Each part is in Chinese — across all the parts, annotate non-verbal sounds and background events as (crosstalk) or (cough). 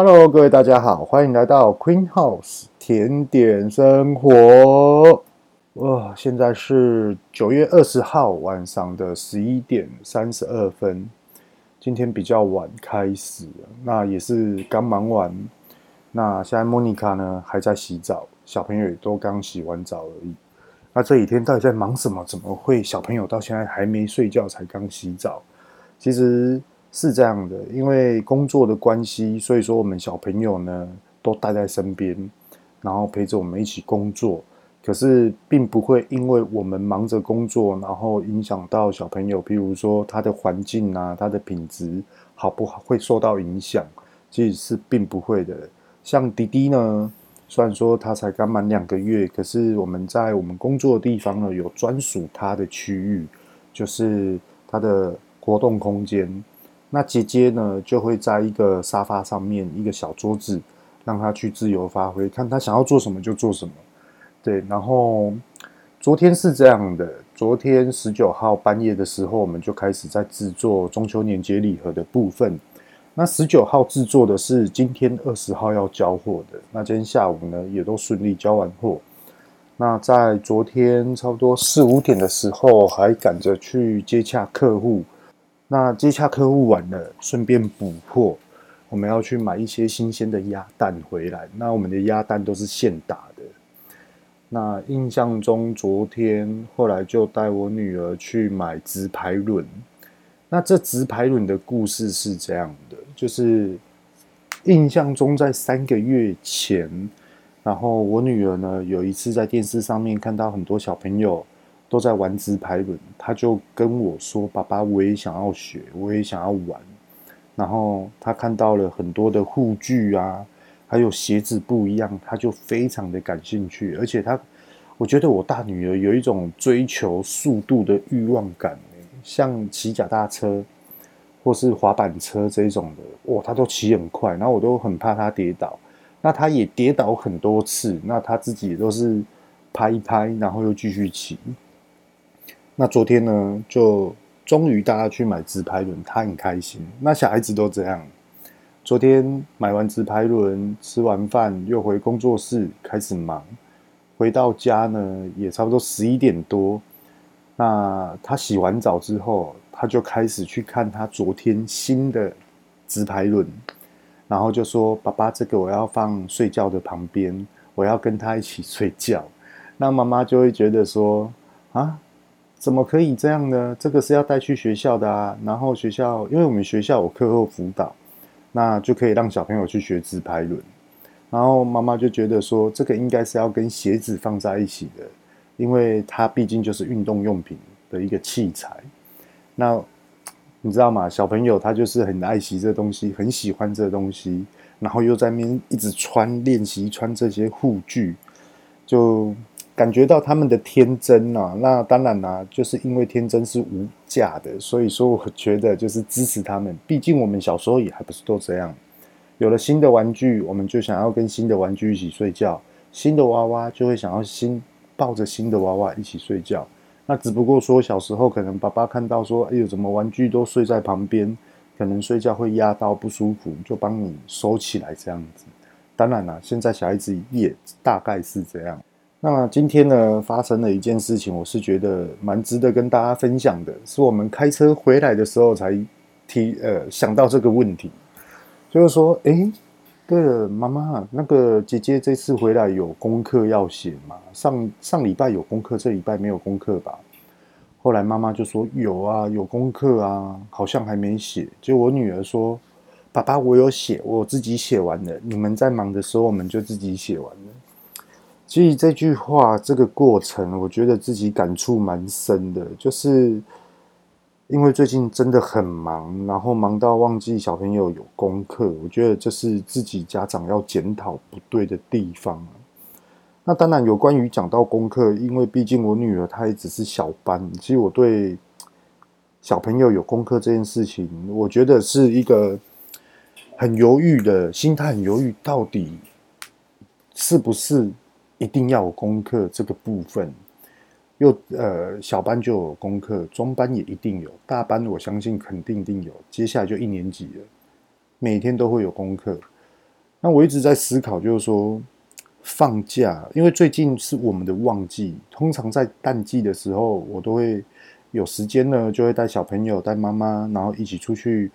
Hello，各位大家好，欢迎来到 Queen House 甜点生活。哇，现在是九月二十号晚上的十一点三十二分。今天比较晚开始，那也是刚忙完。那现在莫妮卡呢还在洗澡，小朋友也都刚洗完澡而已。那这几天到底在忙什么？怎么会小朋友到现在还没睡觉才刚洗澡？其实是这样的，因为工作的关系，所以说我们小朋友呢都带在身边，然后陪着我们一起工作。可是并不会因为我们忙着工作，然后影响到小朋友，譬如说他的环境啊，他的品质好不好会受到影响，其实是并不会的。像滴滴呢，虽然说他才刚满两个月，可是我们在我们工作的地方呢，有专属他的区域，就是他的活动空间。那姐姐呢，就会在一个沙发上面，一个小桌子，让他去自由发挥，看他想要做什么就做什么。对，然后昨天是这样的，昨天十九号半夜的时候，我们就开始在制作中秋年节礼盒的部分。那十九号制作的是今天二十号要交货的，那今天下午呢也都顺利交完货。那在昨天差不多四五点的时候，还赶着去接洽客户。那接洽客户完了，顺便补货，我们要去买一些新鲜的鸭蛋回来。那我们的鸭蛋都是现打的。那印象中，昨天后来就带我女儿去买直排轮。那这直排轮的故事是这样的，就是印象中在三个月前，然后我女儿呢有一次在电视上面看到很多小朋友都在玩直排轮，他就跟我说：“爸爸，我也想要学，我也想要玩。”然后他看到了很多的护具啊。还有鞋子不一样，他就非常的感兴趣，而且他，我觉得我大女儿有一种追求速度的欲望感，像骑脚踏车或是滑板车这种的，哇，他都骑很快，然后我都很怕他跌倒，那他也跌倒很多次，那他自己也都是拍一拍，然后又继续骑。那昨天呢，就终于大家去买直排轮，他很开心，那小孩子都这样。昨天买完直排轮，吃完饭又回工作室开始忙。回到家呢，也差不多十一点多。那他洗完澡之后，他就开始去看他昨天新的直排轮，然后就说：“爸爸，这个我要放睡觉的旁边，我要跟他一起睡觉。”那妈妈就会觉得说：“啊，怎么可以这样呢？这个是要带去学校的啊。”然后学校，因为我们学校有课后辅导。那就可以让小朋友去学自拍轮，然后妈妈就觉得说，这个应该是要跟鞋子放在一起的，因为它毕竟就是运动用品的一个器材。那你知道吗？小朋友他就是很爱惜这东西，很喜欢这东西，然后又在那边一直穿练习穿这些护具，就。感觉到他们的天真、啊，那当然啦、就是因为天真是无价的，所以说我觉得就是支持他们。毕竟我们小时候也还不是都这样，有了新的玩具，我们就想要跟新的玩具一起睡觉；新的娃娃就会想要新抱着新的娃娃一起睡觉。那只不过说小时候可能爸爸看到说，哎呦，怎么玩具都睡在旁边，可能睡觉会压到不舒服，就帮你收起来这样子。当然啦、啊，现在小孩子也大概是这样。那今天呢，发生了一件事情，我是觉得蛮值得跟大家分享的。是我们开车回来的时候才提呃想到这个问题，就是说，诶，对了，妈妈，那个姐姐这次回来有功课要写吗？上上礼拜有功课，这礼拜没有功课吧？后来妈妈就说有啊，有功课啊，好像还没写。就我女儿说，爸爸，我有写，我自己写完了。你们在忙的时候，我们就自己写完了。其实这句话，这个过程，我觉得自己感触蛮深的，就是因为最近真的很忙，然后忙到忘记小朋友有功课，我觉得这是自己家长要检讨不对的地方。那当然有关于讲到功课，因为毕竟我女儿她也只是小班，其实我对小朋友有功课这件事情，我觉得是一个很犹豫的心态，很犹豫，到底是不是？一定要有功课这个部分，又呃小班就有功课，中班也一定有，大班我相信肯定一定有。接下来就一年级了，每天都会有功课。那我一直在思考，就是说放假，因为最近是我们的旺季，通常在淡季的时候，我都会有时间呢，就会带小朋友、带妈妈，然后一起出去，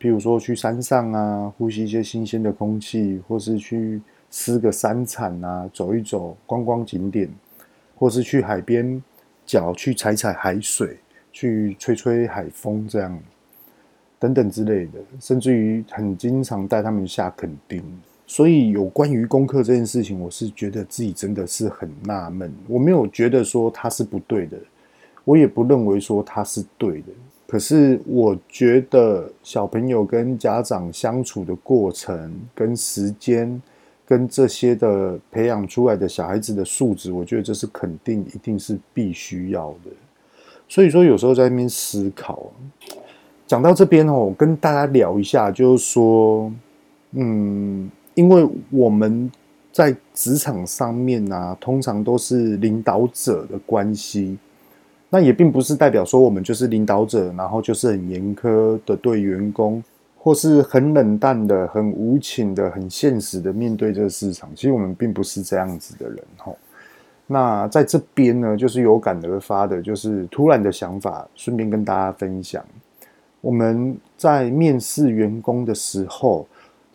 譬如说去山上啊，呼吸一些新鲜的空气，或是去吃个山产啊，走一走观光景点，或是去海边脚去踩踩海水，去吹吹海风，这样等等之类的，甚至于很经常带他们下垦丁。所以有关于功课这件事情，我是觉得自己真的是很纳闷。我没有觉得说他是不对的，我也不认为说他是对的。可是我觉得小朋友跟家长相处的过程、跟时间、跟这些的培养出来的小孩子的素质，我觉得这是肯定一定是必须要的。所以说，有时候在那边思考，讲到这边哦，跟大家聊一下，就是说，嗯。因为我们在职场上面啊，通常都是领导者的关系，那也并不是代表说我们就是领导者，然后就是很严苛的对员工，或是很冷淡的、很无情的、很现实的面对这个市场。其实我们并不是这样子的人哈。那在这边呢，就是有感而发的，就是突然的想法，顺便跟大家分享。我们在面试员工的时候。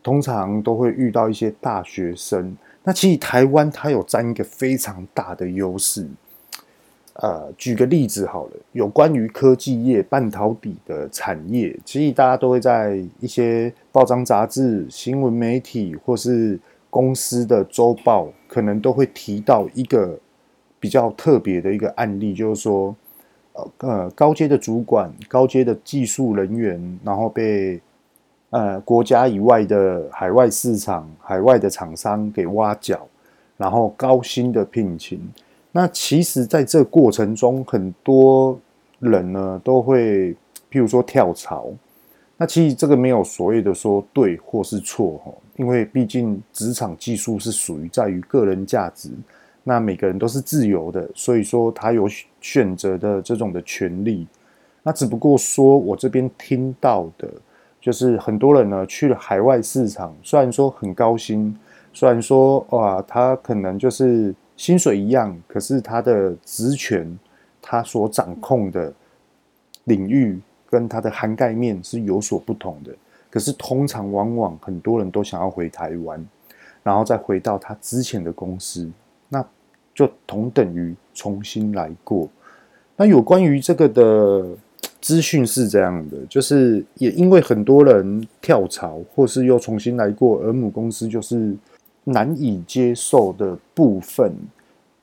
通常都会遇到一些大学生。那其实台湾它有占一个非常大的优势。呃，举个例子好了，有关于科技业、半导体的产业，其实大家都会在一些报章杂志、新闻媒体或是公司的周报，可能都会提到一个比较特别的一个案例，就是说，呃，高阶的主管、高阶的技术人员，然后被。呃，国家以外的海外市场、海外的厂商给挖角，然后高薪的聘请。那其实，在这过程中，很多人呢都会，譬如说跳槽。那其实这个没有所谓的说对或是错哈，因为毕竟职场技术是属于在于个人价值。那每个人都是自由的，所以说他有选择的这种的权利。那只不过说我这边听到的。就是很多人呢去了海外市场，虽然说很高薪，虽然说哇，他可能就是薪水一样，可是他的职权，他所掌控的领域跟他的涵盖面是有所不同的。可是通常往往很多人都想要回台湾，然后再回到他之前的公司，那就同等于重新来过。那有关于这个的。资讯是这样的，就是也因为很多人跳槽或是又重新来过，而母公司就是难以接受的部分。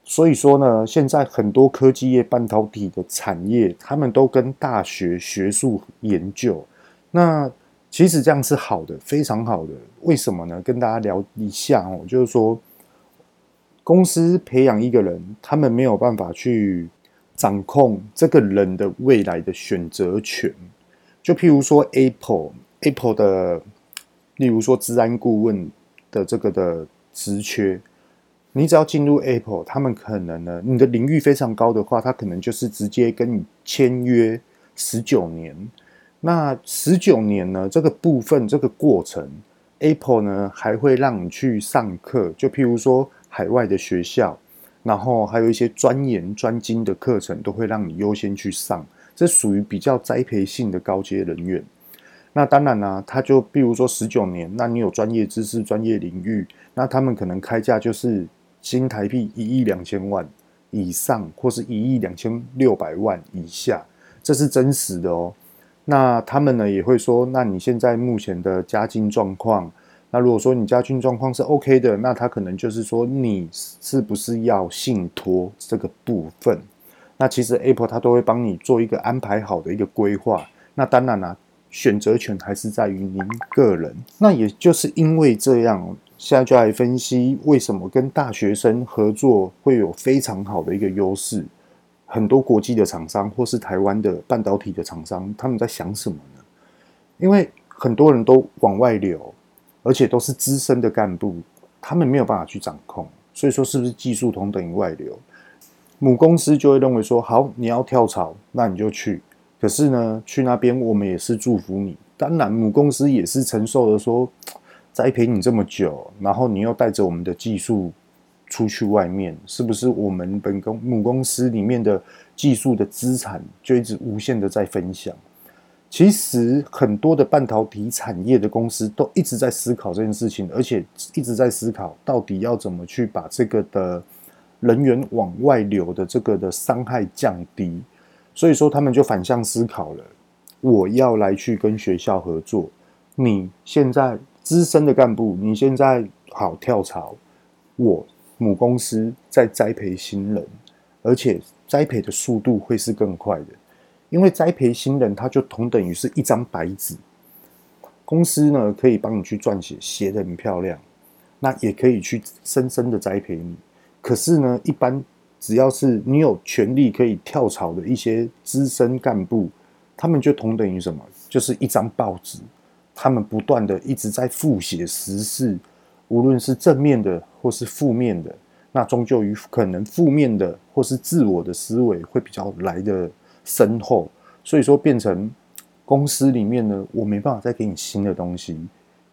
所以说呢，现在很多科技业、半导体的产业，他们都跟大学学术研究。那其实这样是好的，非常好的。为什么呢？跟大家聊一下哦，就是说公司培养一个人，他们没有办法去。掌控这个人的未来的选择权，就譬如说 Apple，Apple 的，例如说资安顾问的这个的职缺，你只要进入 Apple，他们可能呢，你的领域非常高的话，他可能就是直接跟你签约十九年。那十九年呢，这个部分这个过程，Apple 呢还会让你去上课，就譬如说海外的学校。然后还有一些专研专精的课程，都会让你优先去上，这属于比较栽培性的高阶人员。那当然啦、他就比如说十九年，那你有专业知识、专业领域，那他们可能开价就是新台币一亿两千万以上，或是一亿两千六百万以下，这是真实的哦。那他们呢也会说，那你现在目前的家境状况？那如果说你家境状况是 OK 的，那他可能就是说你是不是要信托这个部分？那其实 Apple 它都会帮你做一个安排好的一个规划。那当然啦、选择权还是在于您个人。那也就是因为这样，现在就来分析为什么跟大学生合作会有非常好的一个优势。很多国际的厂商或是台湾的半导体的厂商，他们在想什么呢？因为很多人都往外流。而且都是资深的干部，他们没有办法去掌控，所以说是不是技术同等于外流？母公司就会认为说，好，你要跳槽，那你就去。可是呢，去那边我们也是祝福你。当然，母公司也是承受了说，(tsk) 栽培你这么久，然后你又带着我们的技术出去外面，是不是我们本公母公司里面的技术的资产就一直无限的在分享？其实很多的半导体产业的公司都一直在思考这件事情，而且一直在思考到底要怎么去把这个的人员往外流的这个的伤害降低。所以说，他们就反向思考了：我要来去跟学校合作。你现在资深的干部，你现在好跳槽，我母公司在栽培新人，而且栽培的速度会是更快的。因为栽培新人，他就同等于是一张白纸。公司呢，可以帮你去撰写，写得很漂亮，那也可以去深深的栽培你。可是呢，一般只要是你有权利可以跳槽的一些资深干部，他们就同等于什么？就是一张报纸，他们不断的一直在复写时事，无论是正面的或是负面的，那终究于可能负面的或是自我的思维会比较来的。深厚，所以说变成公司里面呢，我没办法再给你新的东西，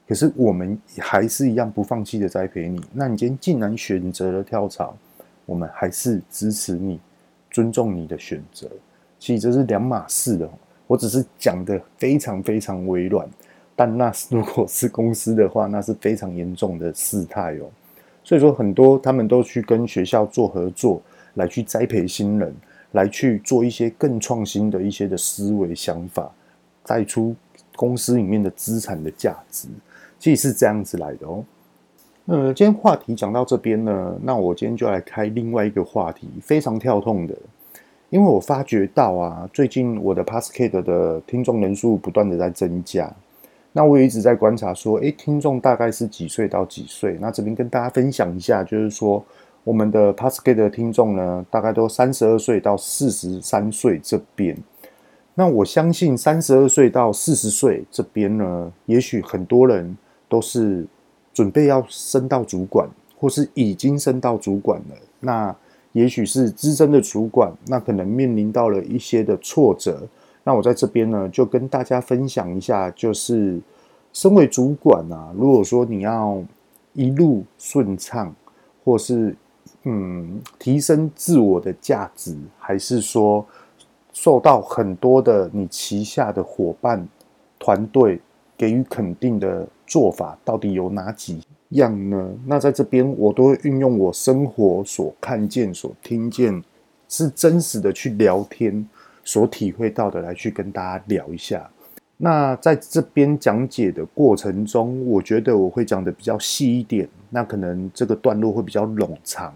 可是我们还是一样不放弃的栽培你。那你今天既然选择了跳槽，我们还是支持你，尊重你的选择。其实这是两码事的，我只是讲的非常非常微软，但那 (laughs) 如果是公司的话，那是非常严重的事态哦。所以说很多他们都去跟学校做合作，来去栽培新人。来去做一些更创新的一些的思维想法，带出公司里面的资产的价值，其实是这样子来的哦。呃，今天话题讲到这边呢，那我今天就来开另外一个话题，非常跳痛的，因为我发觉到啊，最近我的 Podcast 的听众人数不断的在增加，那我也一直在观察说，诶，听众大概是几岁到几岁？那这边跟大家分享一下，就是说。我们的 Podcast 的听众呢，大概都三十二岁到四十三岁这边。那我相信三十二岁到四十岁这边呢，也许很多人都是准备要升到主管，或是已经升到主管了。那也许是资深的主管，那可能面临到了一些的挫折。那我在这边呢，就跟大家分享一下，就是身为主管啊，如果说你要一路顺畅，或是嗯，提升自我的价值，还是说受到很多的你旗下的伙伴团队给予肯定的做法，到底有哪几样呢？那在这边，我都会运用我生活所看见、所听见，是真实的去聊天所体会到的，来去跟大家聊一下。那在这边讲解的过程中，我觉得我会讲的比较细一点，那可能这个段落会比较冗长。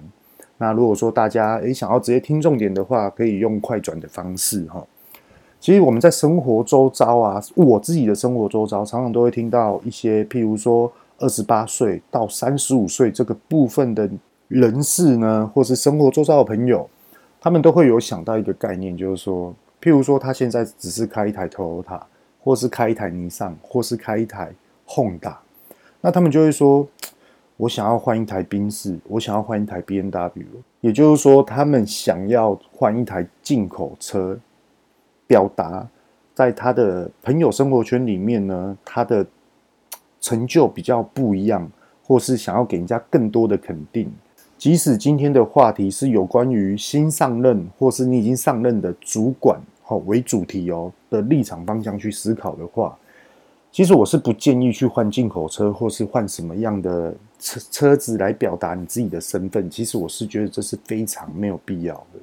那如果说大家诶想要直接听重点的话，可以用快转的方式哈。其实我们在生活周遭啊，我自己的生活周遭，常常都会听到一些，譬如说二十八岁到三十五岁这个部分的人士呢，或是生活周遭的朋友，他们都会有想到一个概念，就是说，譬如说他现在只是开一台 Toyota，或是开一台尼桑，或是开一台 Honda，那他们就会说。我想要换一台宾士，我想要换一台 BMW，也就是说，他们想要换一台进口车，表达在他的朋友生活圈里面呢，他的成就比较不一样，或是想要给人家更多的肯定。即使今天的话题是有关于新上任，或是你已经上任的主管，好为主题哦的立场方向去思考的话。其实我是不建议去换进口车，或是换什么样的车车子来表达你自己的身份。其实我是觉得这是非常没有必要的。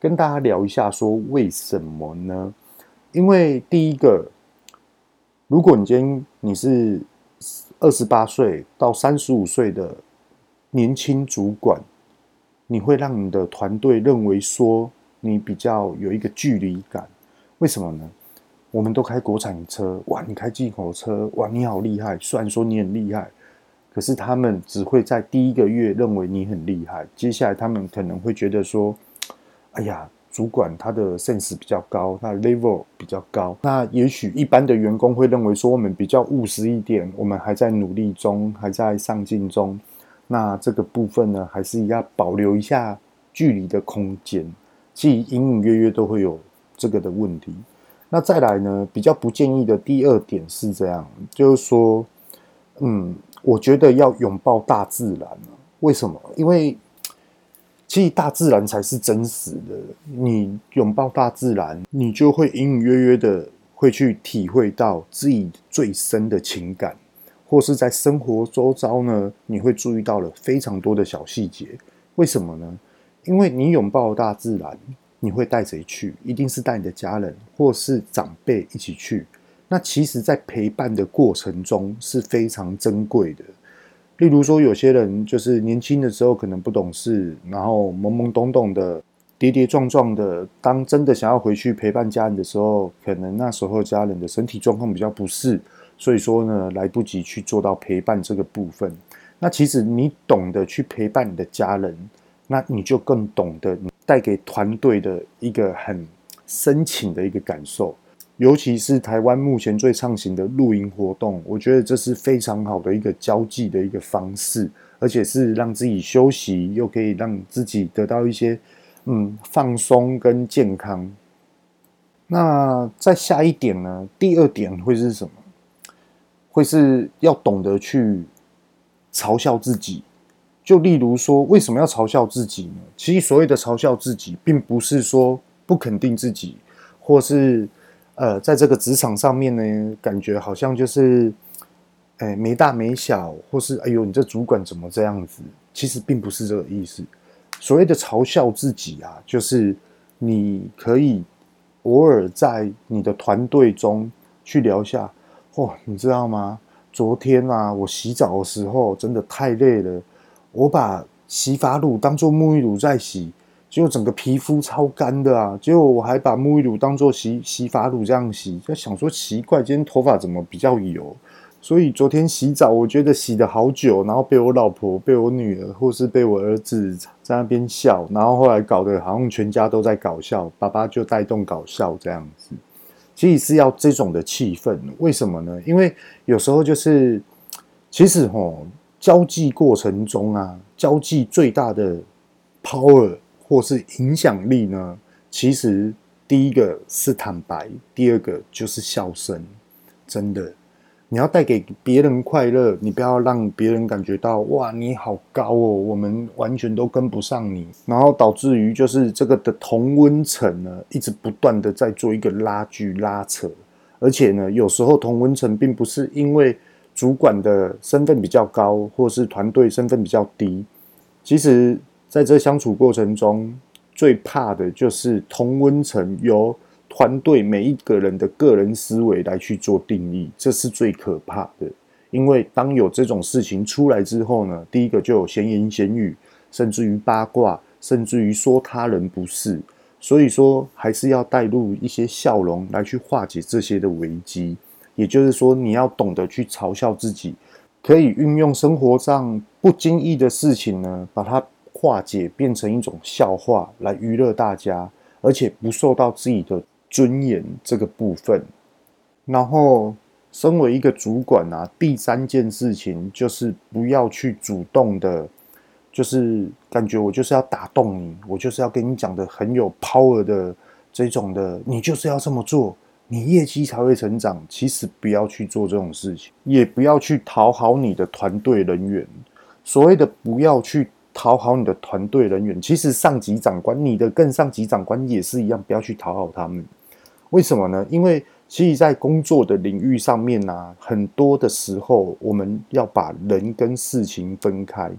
跟大家聊一下，说为什么呢？因为第一个，如果你今天你是二十八岁到三十五岁的年轻主管，你会让你的团队认为说你比较有一个距离感。为什么呢？我们都开国产车，哇！你开进口车，哇！你好厉害。虽然说你很厉害，可是他们只会在第一个月认为你很厉害，接下来他们可能会觉得说：“哎呀，主管他的 sense 比较高，他的 level 比较高。”那也许一般的员工会认为说我们比较务实一点，我们还在努力中，还在上进中。那这个部分呢，还是要保留一下距离的空间，其实隐隐约约都会有这个的问题。那再来呢，比较不建议的第二点是这样，就是说，嗯，我觉得要拥抱大自然。为什么？因为其实大自然才是真实的。你拥抱大自然，你就会隐隐约约的会去体会到自己最深的情感，或是在生活周遭呢，你会注意到了非常多的小细节。为什么呢？因为你拥抱大自然，你会带谁去？一定是带你的家人或是长辈一起去。那其实，在陪伴的过程中是非常珍贵的。例如说，有些人就是年轻的时候可能不懂事，然后懵懵懂懂的、跌跌撞撞的。当真的想要回去陪伴家人的时候，可能那时候家人的身体状况比较不适，所以说呢，来不及去做到陪伴这个部分。那其实你懂得去陪伴你的家人，那你就更懂得你带给团队的一个很深情的一个感受。尤其是台湾目前最畅行的露营活动，我觉得这是非常好的一个交际的一个方式，而且是让自己休息，又可以让自己得到一些嗯放松跟健康。那再下一点呢？第二点会是什么？会是要懂得去嘲笑自己。就例如说，为什么要嘲笑自己呢？其实所谓的嘲笑自己，并不是说不肯定自己，或是。呃，在这个职场上面呢，感觉好像就是，哎，没大没小，或是哎呦，你这主管怎么这样子？其实并不是这个意思。所谓的嘲笑自己啊，就是你可以偶尔在你的团队中去聊一下，哦，你知道吗？昨天啊，我洗澡的时候真的太累了，我把洗发乳当做沐浴乳在洗。结果整个皮肤超干的啊！结果我还把沐浴乳当做洗洗发乳这样洗，就想说奇怪，今天头发怎么比较油？所以昨天洗澡，我觉得洗得好久，然后被我老婆、被我女儿或是被我儿子在那边笑，然后后来搞得好像全家都在搞笑，爸爸就带动搞笑这样子。其实是要这种的气氛，为什么呢？因为有时候就是，其实齁，交际过程中啊，交际最大的 power。或是影响力呢？其实第一个是坦白，第二个就是笑声。真的，你要带给别人快乐，你不要让别人感觉到哇，你好高哦，我们完全都跟不上你，然后导致于就是这个的同温层呢，一直不断的在做一个拉锯拉扯，而且呢，有时候同温层并不是因为主管的身份比较高，或是团队身份比较低，其实。在这相处过程中，最怕的就是同温层由团队每一个人的个人思维来去做定义，这是最可怕的。因为当有这种事情出来之后呢，第一个就有闲言闲语，甚至于八卦，甚至于说他人不是。所以说，还是要带入一些笑容来去化解这些的危机。也就是说，你要懂得去嘲笑自己，可以运用生活上不经意的事情呢，把它。化解变成一种笑话来娱乐大家，而且不受到自己的尊严这个部分。然后，身为一个主管啊，第三件事情就是不要去主动的，就是感觉我就是要打动你，我就是要跟你讲的很有 power 的这种的，你就是要这么做，你业绩才会成长。其实不要去做这种事情，也不要去讨好你的团队人员。所谓的不要去。讨好你的团队人员，其实上级长官，你的更上级长官也是一样，不要去讨好他们。为什么呢？因为其实，在工作的领域上面呢、啊，很多的时候我们要把人跟事情分开。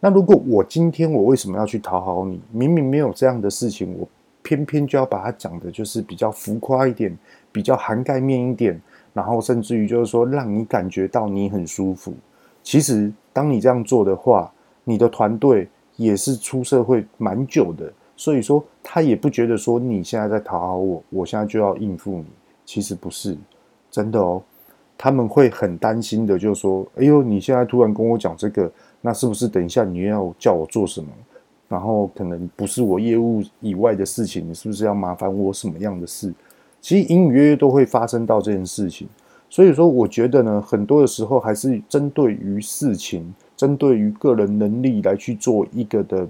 那如果我今天我为什么要去讨好你？明明没有这样的事情，我偏偏就要把它讲的，就是比较浮夸一点，比较涵盖面一点，然后甚至于就是说，让你感觉到你很舒服。其实，当你这样做的话，你的团队也是出社会蛮久的，所以说他也不觉得说你现在在讨好我，我现在就要应付你。其实不是，真的哦，他们会很担心的，就说：“哎呦，你现在突然跟我讲这个，那是不是等一下你要叫我做什么？然后可能不是我业务以外的事情，你是不是要麻烦我什么样的事？”其实隐隐约约都会发生到这件事情。所以说，我觉得呢，很多的时候还是针对于事情。针对于个人能力来去做一个的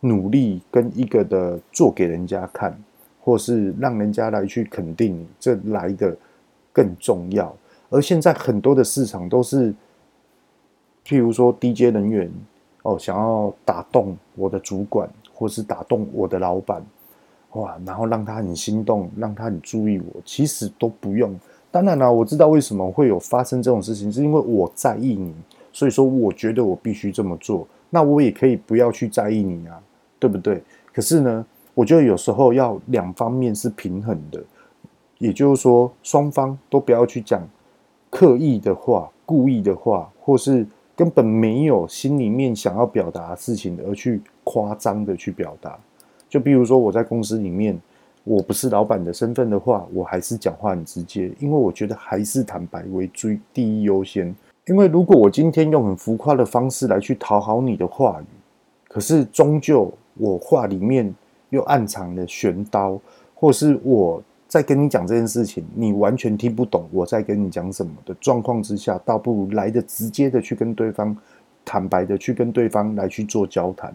努力，跟一个的做给人家看，或是让人家来去肯定你，这来的更重要。而现在很多的市场都是譬如说低阶人员哦，想要打动我的主管，或是打动我的老板，哇，然后让他很心动，让他很注意我，其实都不用。当然了，我知道为什么会有发生这种事情，是因为我在意你，所以说我觉得我必须这么做。那我也可以不要去在意你啊，对不对？可是呢，我觉得有时候要两方面是平衡的，也就是说，双方都不要去讲刻意的话、故意的话，或是根本没有心里面想要表达事情，而去夸张的去表达。就比如说我在公司里面。我不是老板的身份的话，我还是讲话很直接，因为我觉得还是坦白为最第一优先。因为如果我今天用很浮夸的方式来去讨好你的话语，可是终究我话里面又暗藏了玄刀，或是我在跟你讲这件事情，你完全听不懂我在跟你讲什么的状况之下，倒不如来得直接的去跟对方坦白的去跟对方来去做交谈，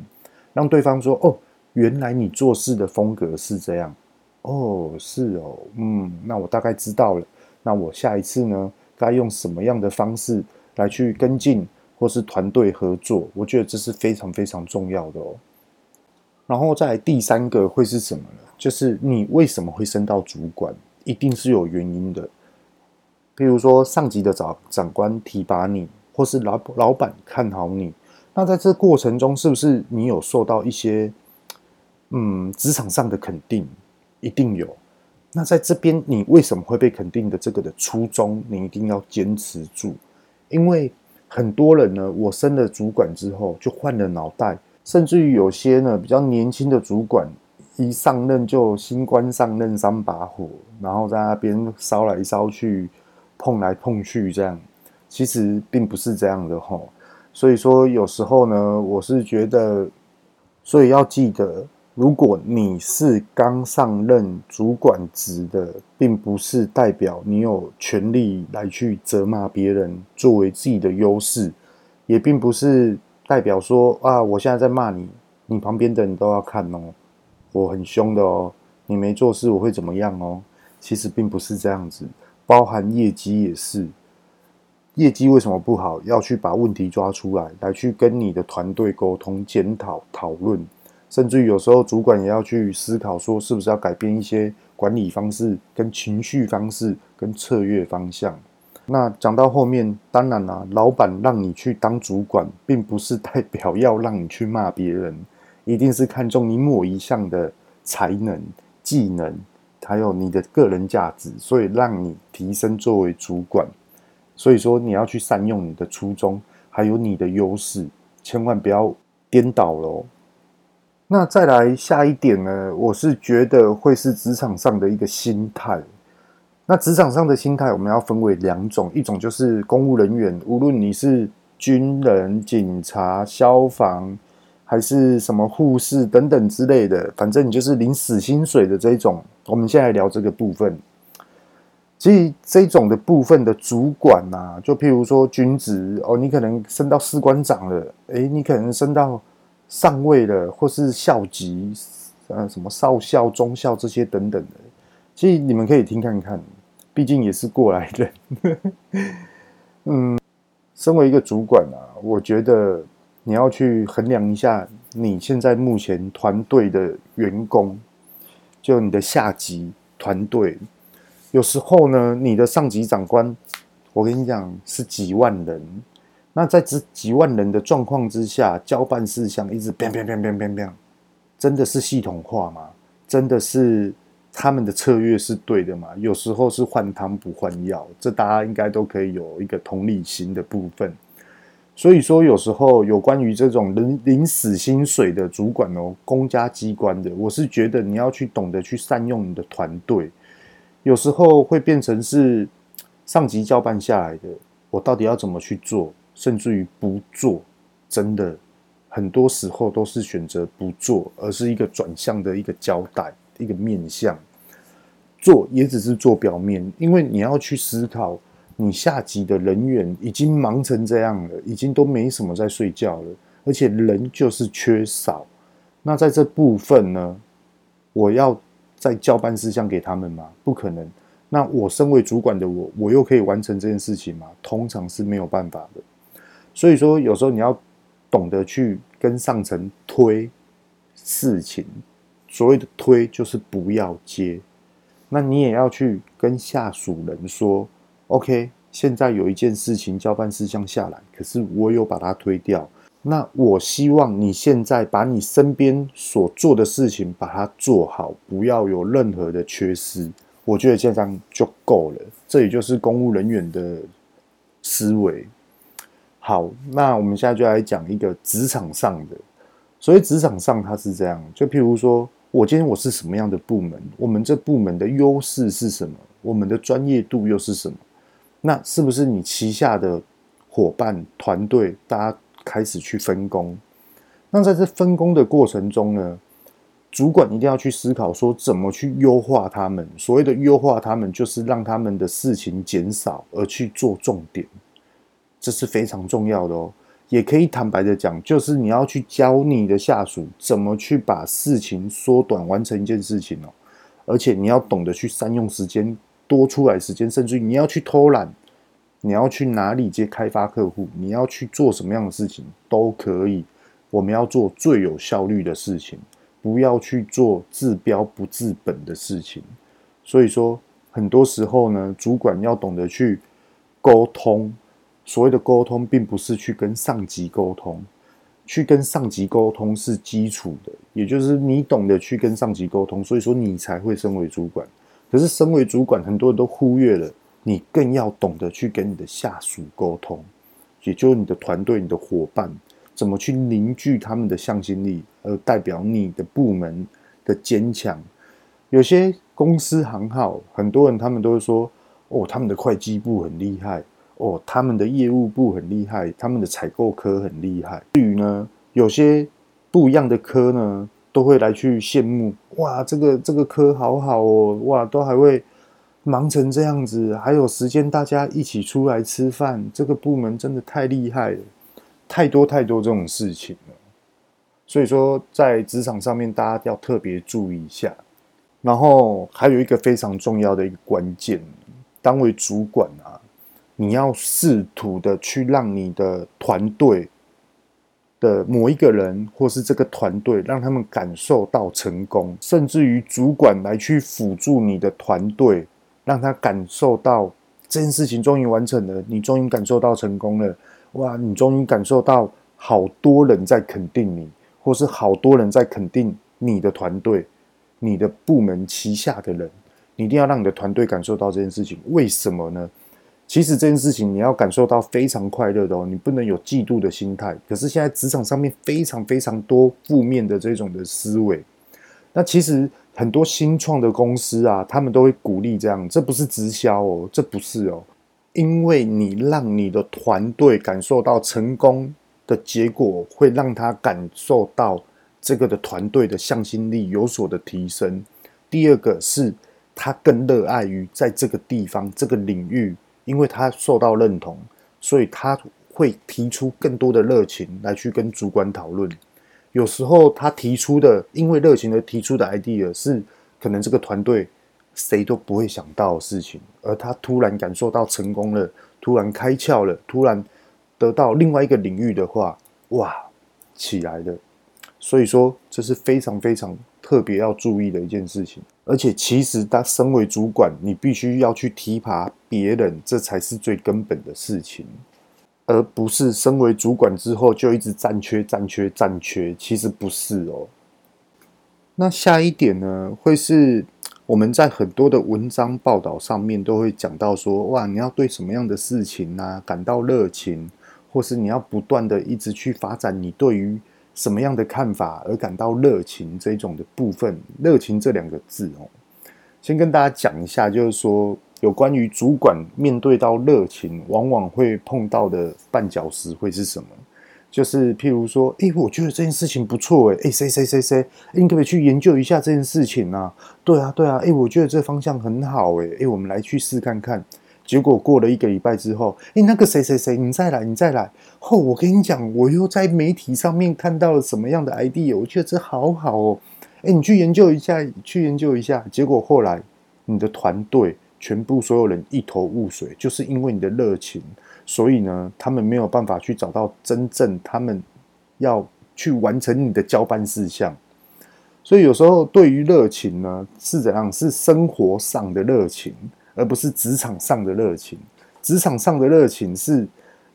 让对方说：“哦，原来你做事的风格是这样。”哦，是哦，嗯，那我大概知道了。那我下一次呢，该用什么样的方式来去跟进，或是团队合作？我觉得这是非常非常重要的哦。然后再第三个会是什么呢？就是你为什么会升到主管，一定是有原因的。比如说上级的长长官提拔你，或是老老板看好你，那在这过程中，是不是你有受到一些嗯职场上的肯定？一定有，那在这边你为什么会被肯定的这个的初衷，你一定要坚持住，因为很多人呢，我升了主管之后就换了脑袋，甚至于有些呢比较年轻的主管一上任就新官上任三把火，然后在那边烧来烧去，碰来碰去这样，其实并不是这样的吼，所以说有时候呢，我是觉得，所以要记得。如果你是刚上任主管职的，并不是代表你有权利来去责骂别人作为自己的优势，也并不是代表说啊，我现在在骂你，你旁边的人都要看哦，我很凶的哦，你没做事我会怎么样哦？其实并不是这样子，包含业绩也是，业绩为什么不好，要去把问题抓出来，来去跟你的团队沟通、检讨、讨论。甚至于有时候主管也要去思考，说是不是要改变一些管理方式、跟情绪方式、跟策略方向。那讲到后面，当然啦、老板让你去当主管，并不是代表要让你去骂别人，一定是看中你某一项的才能、技能，还有你的个人价值，所以让你提升作为主管。所以说，你要去善用你的初衷，还有你的优势，千万不要颠倒了。那再来下一点呢？我是觉得会是职场上的一个心态。那职场上的心态，我们要分为两种，一种就是公务人员，无论你是军人、警察、消防，还是什么护士等等之类的，反正你就是领死薪水的这一种。我们现在聊这个部分，其实这种的部分的主管啊，就譬如说军职哦，你可能升到士官长了，诶，你可能升到。上位的，或是校级，呃，什么少校、中校这些等等的，其实你们可以听看看，毕竟也是过来人。(laughs) 嗯，身为一个主管啊，我觉得你要去衡量一下你现在目前团队的员工，就你的下级团队，有时候呢，你的上级长官，我跟你讲是几万人。那在这几万人的状况之下，交办事项一直变变变变变变，真的是系统化吗？真的是他们的策略是对的吗？有时候是换汤不换药，这大家应该都可以有一个同理心的部分。所以说，有时候有关于这种领领死薪水的主管哦，公家机关的，我是觉得你要去懂得去善用你的团队，有时候会变成是上级交办下来的，我到底要怎么去做？甚至于不做，真的很多时候都是选择不做，而是一个转向的一个交代，一个面向。做也只是做表面，因为你要去思考，你下级的人员已经忙成这样了，已经都没什么在睡觉了，而且人就是缺少。那在这部分呢，我要再交办事项给他们吗？不可能。那我身为主管的我，我又可以完成这件事情吗？通常是没有办法的。所以说，有时候你要懂得去跟上层推事情。所谓的推，就是不要接。那你也要去跟下属人说，OK，现在有一件事情交办事项下来，可是我有把它推掉。那我希望你现在把你身边所做的事情把它做好，不要有任何的缺失。我觉得这样就够了。这也就是公务人员的思维。好，那我们现在就来讲一个职场上的。所以职场上它是这样，就譬如说我今天我是什么样的部门，我们这部门的优势是什么，我们的专业度又是什么？那是不是你旗下的伙伴团队，大家开始去分工？那在这分工的过程中呢，主管一定要去思考说怎么去优化他们。所谓的优化他们，就是让他们的事情减少，而去做重点。这是非常重要的哦，也可以坦白的讲，就是你要去教你的下属怎么去把事情缩短，完成一件事情哦。而且你要懂得去善用时间，多出来时间，甚至于你要去偷懒，你要去哪里接开发客户，你要去做什么样的事情都可以。我们要做最有效率的事情，不要去做治标不治本的事情。所以说，很多时候呢，主管要懂得去沟通。所谓的沟通，并不是去跟上级沟通，去跟上级沟通是基础的，也就是你懂得去跟上级沟通，所以说你才会升为主管。可是身为主管，很多人都忽略了，你更要懂得去跟你的下属沟通，也就是你的团队、你的伙伴，怎么去凝聚他们的向心力，而代表你的部门的坚强。有些公司行号，很多人他们都会说，哦，他们的会计部很厉害。哦，他们的业务部很厉害，他们的采购科很厉害。至于呢，有些不一样的科呢，都会来去羡慕。哇，这个这个科好好哦，哇，都还会忙成这样子，还有时间大家一起出来吃饭。这个部门真的太厉害了，太多太多这种事情了。所以说，在职场上面，大家要特别注意一下。然后还有一个非常重要的一个关键，当为主管啊。你要试图的去让你的团队的某一个人，或是这个团队，让他们感受到成功，甚至于主管来去辅助你的团队，让他感受到这件事情终于完成了，你终于感受到成功了，哇！你终于感受到好多人在肯定你，或是好多人在肯定你的团队、你的部门旗下的人，你一定要让你的团队感受到这件事情。为什么呢？其实这件事情你要感受到非常快乐的哦，你不能有嫉妒的心态。可是现在职场上面非常非常多负面的这种的思维，那其实很多新创的公司啊，他们都会鼓励这样，这不是直销哦，这不是哦，因为你让你的团队感受到成功的结果，会让他感受到这个的团队的向心力有所的提升。第二个是他更热爱于在这个地方这个领域。因为他受到认同，所以他会提出更多的热情来去跟主管讨论。有时候他提出的，因为热情而提出的 idea 是可能这个团队谁都不会想到的事情，而他突然感受到成功了，突然开窍了，突然得到另外一个领域的话，哇，起来了。所以说，这是非常非常特别要注意的一件事情。而且，其实他身为主管，你必须要去提拔别人，这才是最根本的事情，而不是身为主管之后就一直占缺、占缺、占缺。其实不是哦。那下一点呢，会是我们在很多的文章报道上面都会讲到说，哇，你要对什么样的事情呢、感到热情，或是你要不断的一直去发展你对于。什么样的看法而感到热情这种的部分，热情这两个字哦，先跟大家讲一下，就是说有关于主管面对到热情，往往会碰到的绊脚石会是什么？就是譬如说，哎，我觉得这件事情不错，哎，哎，谁谁谁谁，你可不可以去研究一下这件事情啊？对啊，对啊，哎，我觉得这方向很好，哎，哎，我们来去试看看。结果过了一个礼拜之后，诶，那个谁谁谁，你再来，你再来。后、我跟你讲，我又在媒体上面看到了什么样的 idea，我觉得这好好哦。诶，你去研究一下，去研究一下。结果后来，你的团队全部所有人一头雾水，就是因为你的热情，所以呢，他们没有办法去找到真正他们要去完成你的交办事项。所以有时候对于热情呢，是怎样？是生活上的热情，而不是职场上的热情。职场上的热情是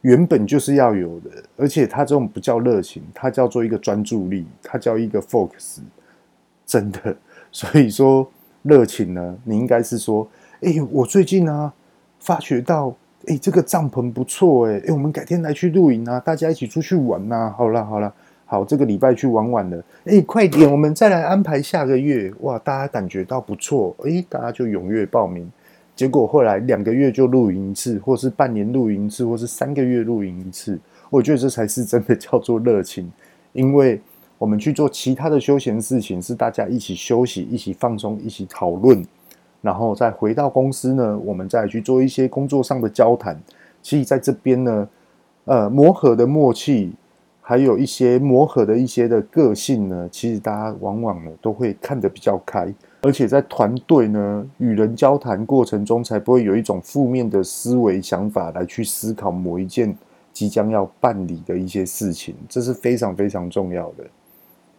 原本就是要有的，而且它这种不叫热情，它叫做一个专注力，它叫一个 focus。(laughs) 真的，所以说热情呢，你应该是说，哎，我最近啊，发觉到，哎，这个帐篷不错，哎，哎，我们改天来去露营啊，大家一起出去玩呐。好了，好了。好，这个礼拜去玩玩了，哎，快点，我们再来安排下个月。哇，大家感觉到不错，哎，大家就踊跃报名。结果后来两个月就露营一次，或是半年露营一次，或是三个月露营一次。我觉得这才是真的叫做热情，因为我们去做其他的休闲事情，是大家一起休息、一起放松、一起讨论，然后再回到公司呢，我们再去做一些工作上的交谈。其实在这边呢，呃，磨合的默契。还有一些磨合的一些的个性呢，其实大家往往呢都会看得比较开，而且在团队呢与人交谈过程中，才不会有一种负面的思维想法来去思考某一件即将要办理的一些事情，这是非常非常重要的。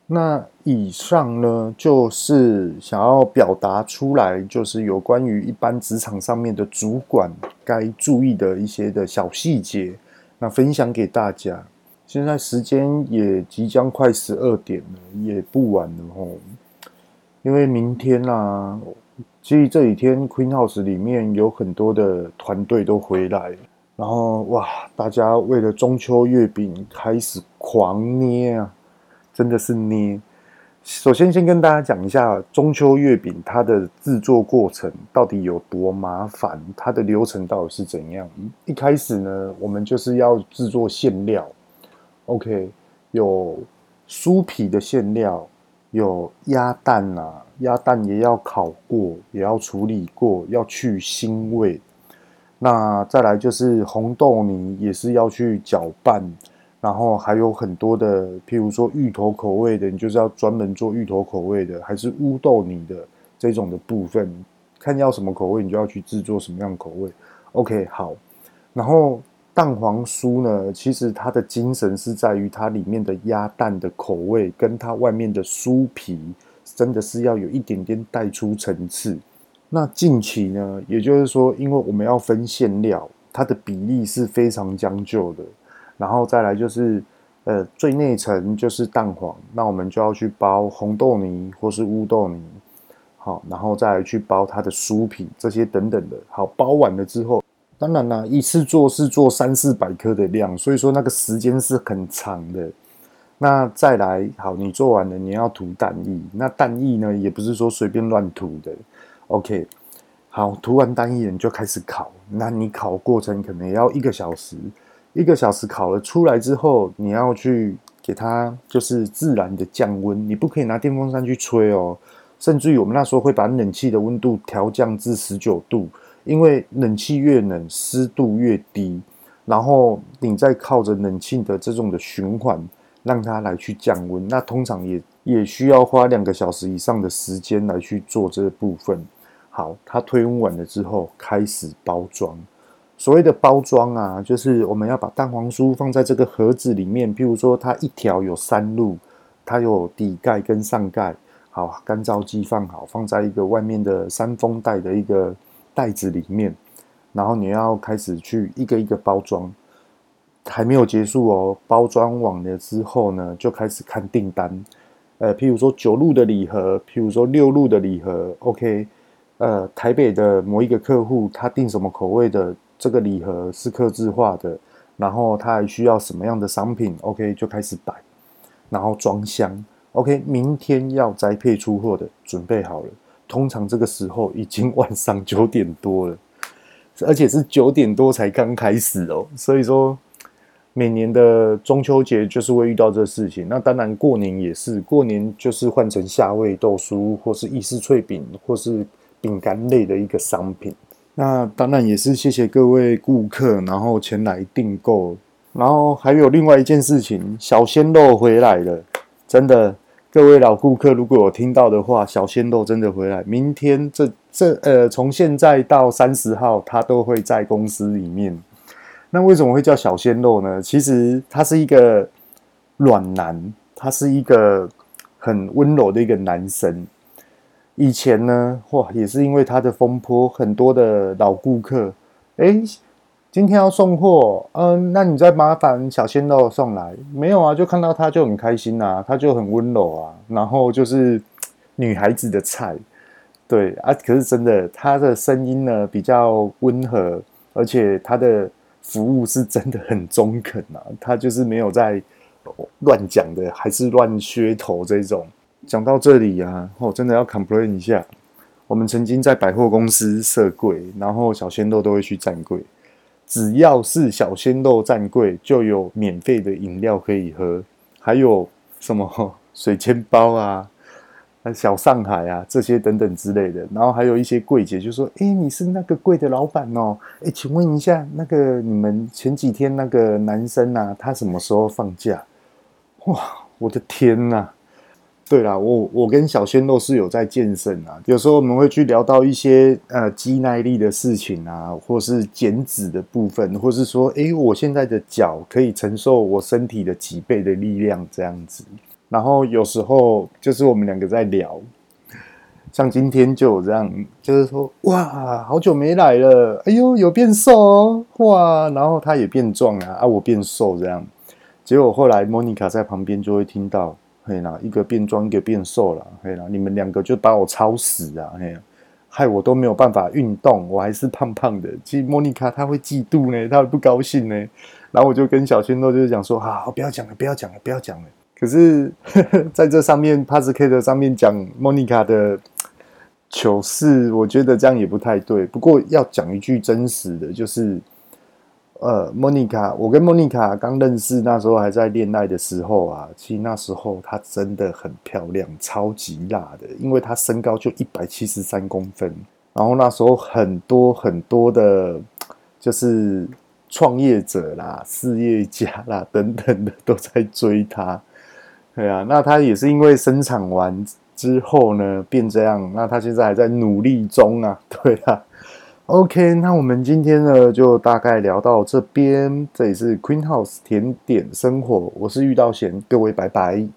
那以上呢就是想要表达出来，就是有关于一般职场上面的主管该注意的一些的小细节，那分享给大家。现在时间也即将快十二点了，也不晚了吼。因为明天啊，其实这几天 Queen House 里面有很多的团队都回来，然后哇，大家为了中秋月饼开始狂捏啊，真的是捏。首先，先跟大家讲一下中秋月饼它的制作过程到底有多麻烦，它的流程到底是怎样。一开始呢，我们就是要制作馅料。OK，有酥皮的馅料，有鸭蛋啊，鸭蛋也要烤过，也要处理过，要去腥味。那再来就是红豆泥，也是要去搅拌，然后还有很多的，譬如说芋头口味的，你就是要专门做芋头口味的，还是乌豆泥的这种的部分，看要什么口味，你就要去制作什么样的口味。OK，好，然后。蛋黄酥呢，其实它的精神是在于它里面的鸭蛋的口味，跟它外面的酥皮，真的是要有一点点带出层次。那近期呢，也就是说，因为我们要分馅料，它的比例是非常将就的。然后再来就是，呃，最内层就是蛋黄，那我们就要去包红豆泥或是乌豆泥，好，然后再来去包它的酥皮这些等等的。好，包完了之后。当然啦，一次做是做三四百颗的量，所以说那个时间是很长的。那再来，好，你做完了，你要涂蛋液。那蛋液呢，也不是说随便乱涂的。OK，好，涂完蛋液你就开始烤。那你烤过程可能也要一个小时，一个小时烤了出来之后，你要去给它就是自然的降温，你不可以拿电风扇去吹哦。甚至于我们那时候会把冷气的温度调降至十九度。因为冷气越冷，湿度越低，然后你再靠着冷气的这种的循环，让它来去降温，那通常也也需要花两个小时以上的时间来去做这部分。好，它推温完了之后，开始包装。所谓的包装啊，就是我们要把蛋黄酥放在这个盒子里面，譬如说它一条有三路，它有底盖跟上盖，好，干燥剂放好，放在一个外面的三封袋的一个。袋子里面，然后你要开始去一个一个包装，还没有结束哦。包装完了之后呢，就开始看订单。呃，譬如说九路的礼盒，譬如说六路的礼盒，OK。呃，台北的某一个客户他订什么口味的这个礼盒是客制化的，然后他还需要什么样的商品，OK，就开始摆，然后装箱，OK。明天要宅配出货的准备好了。通常这个时候已经晚上九点多了，(laughs) 而且是九点多才刚开始哦。所以说，每年的中秋节就是会遇到这事情。那当然过年也是，过年就是换成夏味豆酥，或是意式脆饼，或是饼干类的一个商品。那当然也是谢谢各位顾客，然后前来订购。然后还有另外一件事情，小鲜肉回来了，真的。各位老顾客，如果有听到的话，小鲜肉真的回来。明天这这呃，从现在到三十号，他都会在公司里面。那为什么会叫小鲜肉呢？其实他是一个暖男，他是一个很温柔的一个男生。以前呢，哇，也是因为他的风波，很多的老顾客，诶，今天要送货，嗯，那你再麻烦小鲜肉送来。没有啊，就看到他就很开心啊，他就很温柔啊，然后就是女孩子的菜。对啊，可是真的，他的声音呢比较温和，而且他的服务是真的很中肯啊。他就是没有在乱讲的，还是乱噱头这种。讲到这里啊，我真的要 complain 一下。我们曾经在百货公司设柜，然后小鲜肉都会去站柜。只要是小鲜肉站柜，就有免费的饮料可以喝，还有什么 (laughs) 水煎包啊。小上海啊，这些等等之类的，然后还有一些柜姐就说：“哎，你是那个柜的老板哦？哎，请问一下，那个你们前几天那个男生啊，他什么时候放假？”哇，我的天呐！对啦，我我跟小鲜肉是有在健身啊，有时候我们会去聊到一些呃肌耐力的事情啊，或是减脂的部分，或是说，哎，我现在的脚可以承受我身体的几倍的力量，这样子。然后有时候就是我们两个在聊，像今天就有这样，就是说哇，好久没来了，哎呦，有变瘦哦，哇，然后他也变壮啊，啊，我变瘦这样，结果后来莫妮卡在旁边就会听到，嘿啦，一个变壮，一个变瘦了，嘿啦，你们两个就把我超死啊，害我都没有办法运动，我还是胖胖的。其实莫妮卡她会嫉妒呢，她会不高兴呢，然后我就跟小鲜肉就是讲说，好，不要讲了，不要讲了，不要讲了。可是，呵 (laughs) 呵在这上面，Podcast 上面讲莫妮卡的糗事，我觉得这样也不太对。不过要讲一句真实的，就是，呃，莫妮卡，我跟莫妮卡刚认识那时候还在恋爱的时候啊，其实那时候她真的很漂亮，超级辣的，因为她身高就一百七十三公分。然后那时候很多很多的，就是创业者啦、事业家啦等等的都在追她。对啊，那她也是因为生产完之后呢，变这样。那她现在还在努力中啊。对啊，OK，那我们今天呢就大概聊到这边。这里是 Queen House 甜点生活，我是遇到贤，各位拜拜。